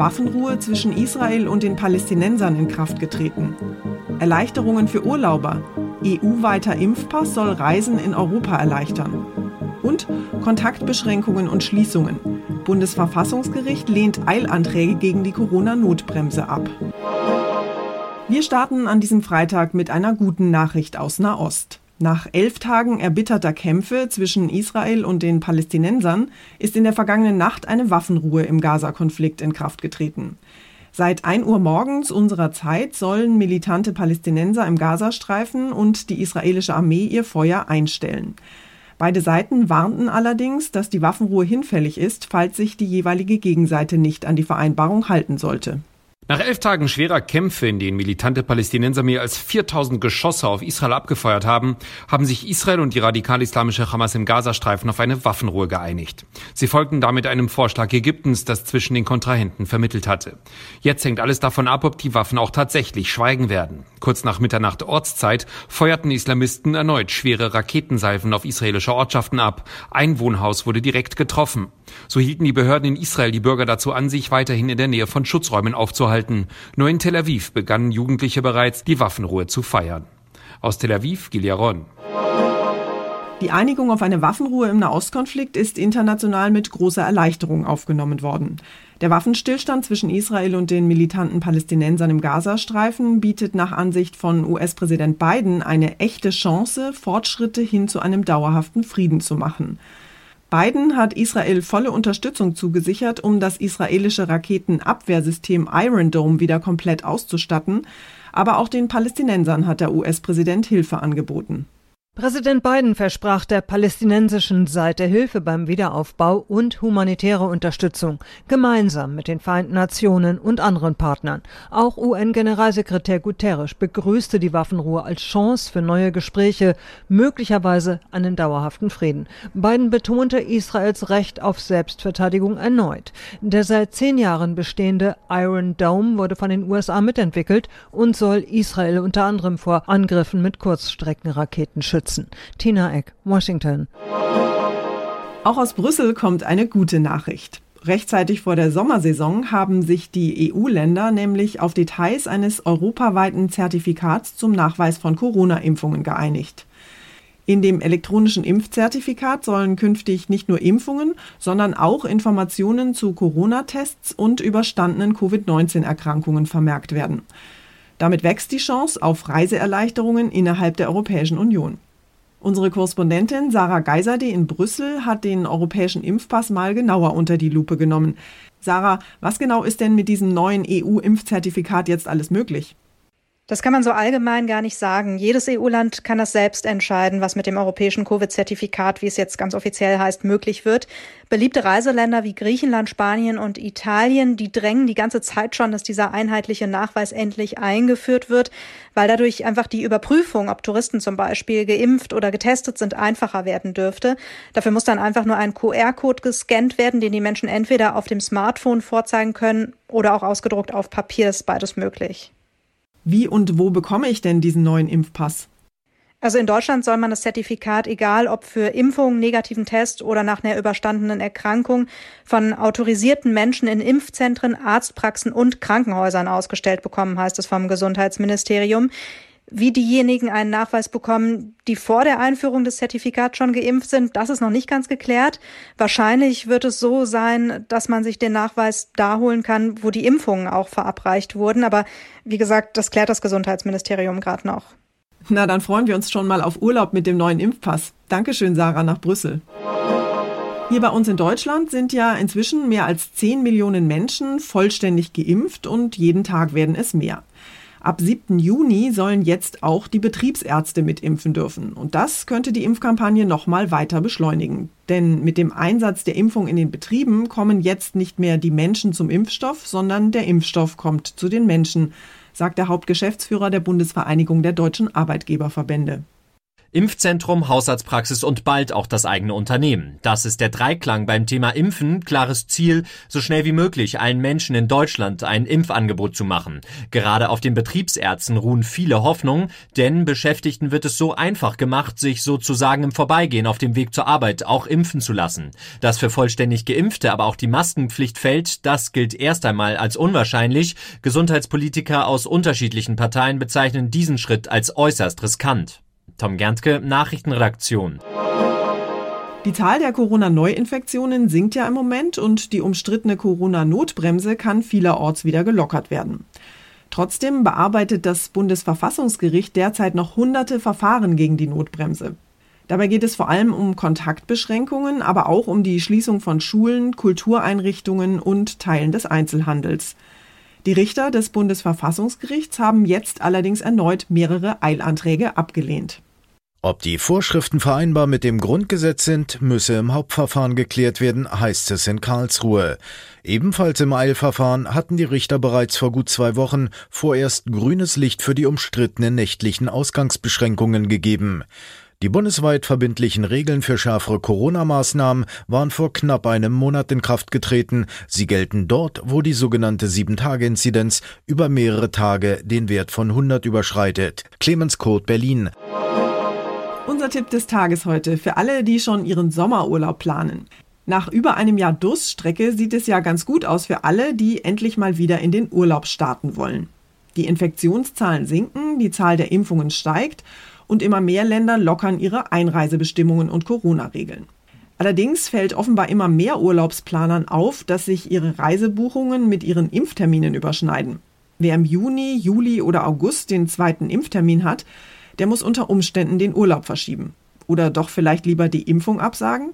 Waffenruhe zwischen Israel und den Palästinensern in Kraft getreten. Erleichterungen für Urlauber. EU-weiter Impfpass soll Reisen in Europa erleichtern. Und Kontaktbeschränkungen und Schließungen. Bundesverfassungsgericht lehnt Eilanträge gegen die Corona-Notbremse ab. Wir starten an diesem Freitag mit einer guten Nachricht aus Nahost. Nach elf Tagen erbitterter Kämpfe zwischen Israel und den Palästinensern ist in der vergangenen Nacht eine Waffenruhe im Gaza-Konflikt in Kraft getreten. Seit 1 Uhr morgens unserer Zeit sollen militante Palästinenser im Gazastreifen und die israelische Armee ihr Feuer einstellen. Beide Seiten warnten allerdings, dass die Waffenruhe hinfällig ist, falls sich die jeweilige Gegenseite nicht an die Vereinbarung halten sollte. Nach elf Tagen schwerer Kämpfe, in denen militante Palästinenser mehr als 4000 Geschosse auf Israel abgefeuert haben, haben sich Israel und die radikal-islamische Hamas im Gazastreifen auf eine Waffenruhe geeinigt. Sie folgten damit einem Vorschlag Ägyptens, das zwischen den Kontrahenten vermittelt hatte. Jetzt hängt alles davon ab, ob die Waffen auch tatsächlich schweigen werden. Kurz nach Mitternacht Ortszeit feuerten Islamisten erneut schwere Raketensalven auf israelische Ortschaften ab. Ein Wohnhaus wurde direkt getroffen. So hielten die Behörden in Israel die Bürger dazu an, sich weiterhin in der Nähe von Schutzräumen aufzuhalten halten. Nur in Tel Aviv begannen Jugendliche bereits, die Waffenruhe zu feiern. Aus Tel Aviv, Giliaron. Die Einigung auf eine Waffenruhe im Nahostkonflikt ist international mit großer Erleichterung aufgenommen worden. Der Waffenstillstand zwischen Israel und den militanten Palästinensern im Gazastreifen bietet nach Ansicht von US-Präsident Biden eine echte Chance, Fortschritte hin zu einem dauerhaften Frieden zu machen. Biden hat Israel volle Unterstützung zugesichert, um das israelische Raketenabwehrsystem Iron Dome wieder komplett auszustatten, aber auch den Palästinensern hat der US-Präsident Hilfe angeboten. Präsident Biden versprach der palästinensischen Seite Hilfe beim Wiederaufbau und humanitäre Unterstützung, gemeinsam mit den Vereinten Nationen und anderen Partnern. Auch UN-Generalsekretär Guterres begrüßte die Waffenruhe als Chance für neue Gespräche, möglicherweise einen dauerhaften Frieden. Biden betonte Israels Recht auf Selbstverteidigung erneut. Der seit zehn Jahren bestehende Iron Dome wurde von den USA mitentwickelt und soll Israel unter anderem vor Angriffen mit Kurzstreckenraketen schützen schützen. Tina Eck, Washington. Auch aus Brüssel kommt eine gute Nachricht. Rechtzeitig vor der Sommersaison haben sich die EU-Länder nämlich auf Details eines europaweiten Zertifikats zum Nachweis von Corona-Impfungen geeinigt. In dem elektronischen Impfzertifikat sollen künftig nicht nur Impfungen, sondern auch Informationen zu Corona-Tests und überstandenen Covid-19-Erkrankungen vermerkt werden. Damit wächst die Chance auf Reiseerleichterungen innerhalb der Europäischen Union. Unsere Korrespondentin Sarah Geiserde in Brüssel hat den europäischen Impfpass mal genauer unter die Lupe genommen. Sarah, was genau ist denn mit diesem neuen EU-Impfzertifikat jetzt alles möglich? Das kann man so allgemein gar nicht sagen. Jedes EU-Land kann das selbst entscheiden, was mit dem europäischen Covid-Zertifikat, wie es jetzt ganz offiziell heißt, möglich wird. Beliebte Reiseländer wie Griechenland, Spanien und Italien, die drängen die ganze Zeit schon, dass dieser einheitliche Nachweis endlich eingeführt wird, weil dadurch einfach die Überprüfung, ob Touristen zum Beispiel geimpft oder getestet sind, einfacher werden dürfte. Dafür muss dann einfach nur ein QR-Code gescannt werden, den die Menschen entweder auf dem Smartphone vorzeigen können oder auch ausgedruckt auf Papier ist beides möglich. Wie und wo bekomme ich denn diesen neuen Impfpass? Also in Deutschland soll man das Zertifikat, egal ob für Impfung, negativen Test oder nach einer überstandenen Erkrankung, von autorisierten Menschen in Impfzentren, Arztpraxen und Krankenhäusern ausgestellt bekommen, heißt es vom Gesundheitsministerium wie diejenigen einen Nachweis bekommen, die vor der Einführung des Zertifikats schon geimpft sind, das ist noch nicht ganz geklärt. Wahrscheinlich wird es so sein, dass man sich den Nachweis da holen kann, wo die Impfungen auch verabreicht wurden. Aber wie gesagt, das klärt das Gesundheitsministerium gerade noch. Na, dann freuen wir uns schon mal auf Urlaub mit dem neuen Impfpass. Dankeschön, Sarah, nach Brüssel. Hier bei uns in Deutschland sind ja inzwischen mehr als 10 Millionen Menschen vollständig geimpft und jeden Tag werden es mehr. Ab 7. Juni sollen jetzt auch die Betriebsärzte mitimpfen dürfen. Und das könnte die Impfkampagne nochmal weiter beschleunigen. Denn mit dem Einsatz der Impfung in den Betrieben kommen jetzt nicht mehr die Menschen zum Impfstoff, sondern der Impfstoff kommt zu den Menschen, sagt der Hauptgeschäftsführer der Bundesvereinigung der deutschen Arbeitgeberverbände. Impfzentrum, Hausarztpraxis und bald auch das eigene Unternehmen. Das ist der Dreiklang beim Thema Impfen. Klares Ziel, so schnell wie möglich allen Menschen in Deutschland ein Impfangebot zu machen. Gerade auf den Betriebsärzten ruhen viele Hoffnungen, denn Beschäftigten wird es so einfach gemacht, sich sozusagen im Vorbeigehen auf dem Weg zur Arbeit auch impfen zu lassen. Dass für vollständig Geimpfte aber auch die Maskenpflicht fällt, das gilt erst einmal als unwahrscheinlich. Gesundheitspolitiker aus unterschiedlichen Parteien bezeichnen diesen Schritt als äußerst riskant. Tom Gerntke, Nachrichtenredaktion. Die Zahl der Corona-Neuinfektionen sinkt ja im Moment und die umstrittene Corona-Notbremse kann vielerorts wieder gelockert werden. Trotzdem bearbeitet das Bundesverfassungsgericht derzeit noch hunderte Verfahren gegen die Notbremse. Dabei geht es vor allem um Kontaktbeschränkungen, aber auch um die Schließung von Schulen, Kultureinrichtungen und Teilen des Einzelhandels. Die Richter des Bundesverfassungsgerichts haben jetzt allerdings erneut mehrere Eilanträge abgelehnt. Ob die Vorschriften vereinbar mit dem Grundgesetz sind, müsse im Hauptverfahren geklärt werden, heißt es in Karlsruhe. Ebenfalls im Eilverfahren hatten die Richter bereits vor gut zwei Wochen vorerst grünes Licht für die umstrittenen nächtlichen Ausgangsbeschränkungen gegeben. Die bundesweit verbindlichen Regeln für schärfere Corona-Maßnahmen waren vor knapp einem Monat in Kraft getreten. Sie gelten dort, wo die sogenannte 7-Tage-Inzidenz über mehrere Tage den Wert von 100 überschreitet. Clemens Kurt, Berlin. Unser Tipp des Tages heute für alle, die schon ihren Sommerurlaub planen. Nach über einem Jahr Durststrecke sieht es ja ganz gut aus für alle, die endlich mal wieder in den Urlaub starten wollen. Die Infektionszahlen sinken, die Zahl der Impfungen steigt und immer mehr Länder lockern ihre Einreisebestimmungen und Corona-Regeln. Allerdings fällt offenbar immer mehr Urlaubsplanern auf, dass sich ihre Reisebuchungen mit ihren Impfterminen überschneiden. Wer im Juni, Juli oder August den zweiten Impftermin hat, der muss unter Umständen den Urlaub verschieben. Oder doch vielleicht lieber die Impfung absagen?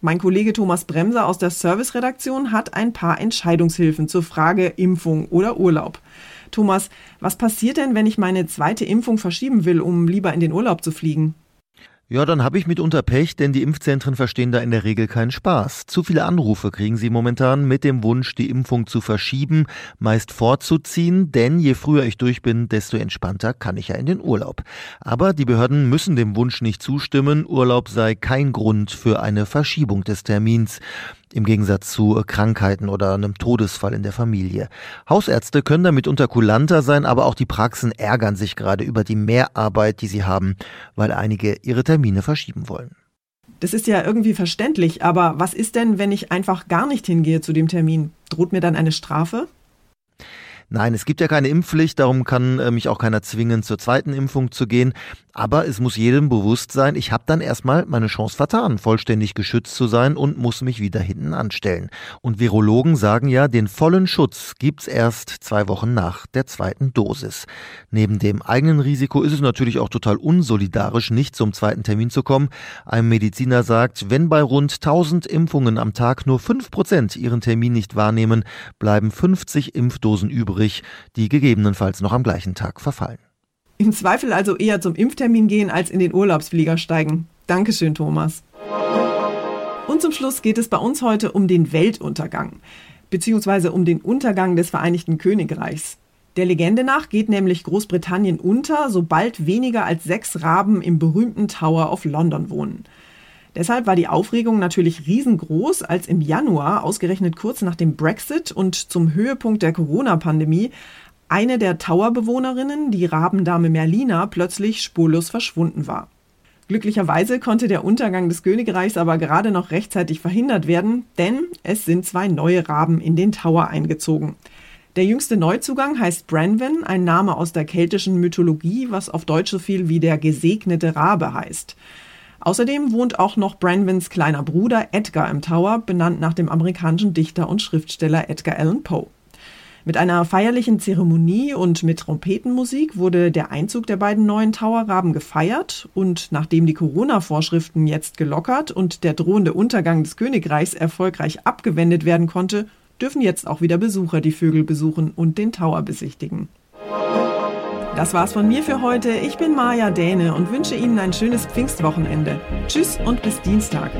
Mein Kollege Thomas Bremser aus der Serviceredaktion hat ein paar Entscheidungshilfen zur Frage Impfung oder Urlaub. Thomas, was passiert denn, wenn ich meine zweite Impfung verschieben will, um lieber in den Urlaub zu fliegen? Ja, dann habe ich mitunter Pech, denn die Impfzentren verstehen da in der Regel keinen Spaß. Zu viele Anrufe kriegen sie momentan mit dem Wunsch, die Impfung zu verschieben, meist vorzuziehen, denn je früher ich durch bin, desto entspannter kann ich ja in den Urlaub. Aber die Behörden müssen dem Wunsch nicht zustimmen, Urlaub sei kein Grund für eine Verschiebung des Termins im Gegensatz zu Krankheiten oder einem Todesfall in der Familie. Hausärzte können damit unter kulanter sein, aber auch die Praxen ärgern sich gerade über die Mehrarbeit, die sie haben, weil einige ihre Termine verschieben wollen. Das ist ja irgendwie verständlich, aber was ist denn, wenn ich einfach gar nicht hingehe zu dem Termin? Droht mir dann eine Strafe? Nein, es gibt ja keine Impfpflicht, darum kann äh, mich auch keiner zwingen, zur zweiten Impfung zu gehen. Aber es muss jedem bewusst sein, ich habe dann erstmal meine Chance vertan, vollständig geschützt zu sein und muss mich wieder hinten anstellen. Und Virologen sagen ja, den vollen Schutz gibt's erst zwei Wochen nach der zweiten Dosis. Neben dem eigenen Risiko ist es natürlich auch total unsolidarisch, nicht zum zweiten Termin zu kommen. Ein Mediziner sagt, wenn bei rund 1000 Impfungen am Tag nur 5 Prozent ihren Termin nicht wahrnehmen, bleiben 50 Impfdosen übrig, die gegebenenfalls noch am gleichen Tag verfallen. Im Zweifel also eher zum Impftermin gehen als in den Urlaubsflieger steigen. Dankeschön, Thomas. Und zum Schluss geht es bei uns heute um den Weltuntergang, beziehungsweise um den Untergang des Vereinigten Königreichs. Der Legende nach geht nämlich Großbritannien unter, sobald weniger als sechs Raben im berühmten Tower of London wohnen. Deshalb war die Aufregung natürlich riesengroß, als im Januar, ausgerechnet kurz nach dem Brexit und zum Höhepunkt der Corona-Pandemie, eine der Tower-Bewohnerinnen, die Rabendame Merlina, plötzlich spurlos verschwunden war. Glücklicherweise konnte der Untergang des Königreichs aber gerade noch rechtzeitig verhindert werden, denn es sind zwei neue Raben in den Tower eingezogen. Der jüngste Neuzugang heißt Branwen, ein Name aus der keltischen Mythologie, was auf Deutsch so viel wie der gesegnete Rabe heißt. Außerdem wohnt auch noch Branwens kleiner Bruder Edgar im Tower, benannt nach dem amerikanischen Dichter und Schriftsteller Edgar Allan Poe. Mit einer feierlichen Zeremonie und mit Trompetenmusik wurde der Einzug der beiden neuen Towerraben gefeiert und nachdem die Corona-Vorschriften jetzt gelockert und der drohende Untergang des Königreichs erfolgreich abgewendet werden konnte, dürfen jetzt auch wieder Besucher die Vögel besuchen und den Tower besichtigen. Das war's von mir für heute. Ich bin Maja Däne und wünsche Ihnen ein schönes Pfingstwochenende. Tschüss und bis Dienstag.